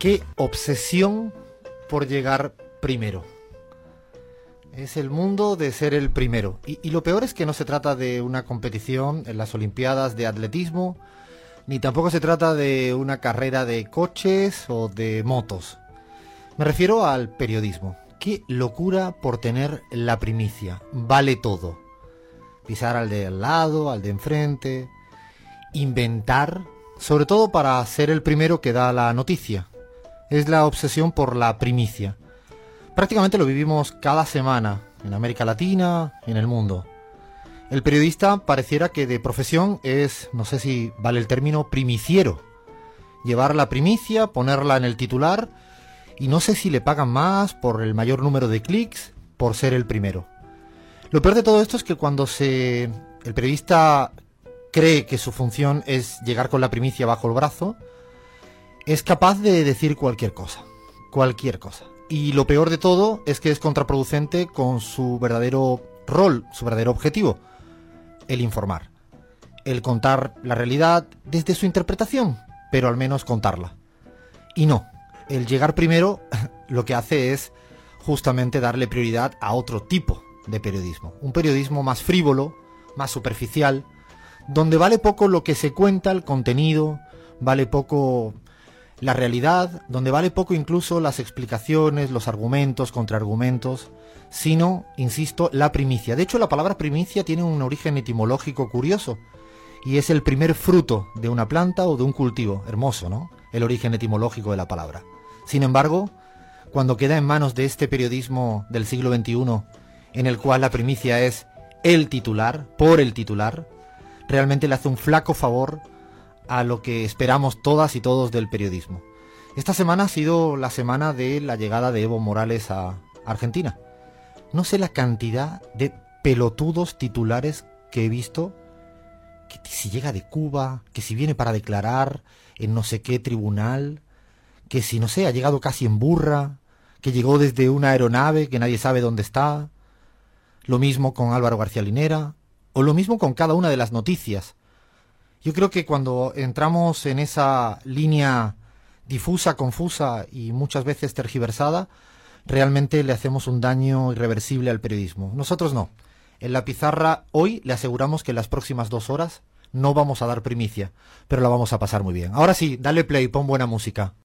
Qué obsesión por llegar primero. Es el mundo de ser el primero. Y, lo peor es que no se trata de una competición en las Olimpiadas de atletismo, ni tampoco se trata de una carrera de coches o de motos. Me refiero al periodismo. Qué locura por tener la primicia. Vale todo. Pisar al de al lado, al de enfrente. Inventar. Sobre todo para ser el primero que da la noticia es la obsesión por la primicia. Prácticamente lo vivimos cada semana, en América Latina, en el mundo. El periodista pareciera que de profesión es, no sé si vale el término, primiciero. Llevar la primicia, ponerla en el titular, y no sé si le pagan más por el mayor número de clics, por ser el primero. Lo peor de todo esto es que cuando se el periodista cree que su función es llegar con la primicia bajo el brazo, es capaz de decir cualquier cosa, cualquier cosa. Y lo peor de todo es que es contraproducente con su verdadero rol, su verdadero objetivo, el informar, el contar la realidad desde su interpretación, pero al menos contarla. Y no, el llegar primero lo que hace es justamente darle prioridad a otro tipo de periodismo, un periodismo más frívolo, más superficial, donde vale poco lo que se cuenta, el contenido, vale poco la realidad, donde vale poco incluso las explicaciones, los argumentos, contraargumentos, sino, insisto, la primicia. De hecho, la palabra primicia tiene un origen etimológico curioso, y es el primer fruto de una planta o de un cultivo. Hermoso, ¿no? El origen etimológico de la palabra. Sin embargo, cuando queda en manos de este periodismo del siglo XXI, en el cual la primicia es el titular, por el titular, realmente le hace un flaco favor a lo que esperamos todas y todos del periodismo. Esta semana ha sido la semana de la llegada de Evo Morales a Argentina. No sé la cantidad de pelotudos titulares que he visto, que si llega de Cuba, que si viene para declarar en no sé qué tribunal, que si no sé, ha llegado casi en burra, que llegó desde una aeronave que nadie sabe dónde está. Lo mismo con Álvaro García Linera, o lo mismo con cada una de las noticias yo creo que cuando entramos en esa línea difusa, confusa y muchas veces tergiversada, realmente le hacemos un daño irreversible al periodismo. Nosotros no. En la pizarra hoy le aseguramos que en las próximas dos horas no vamos a dar primicia, pero la vamos a pasar muy bien. Ahora sí, dale play, pon buena música.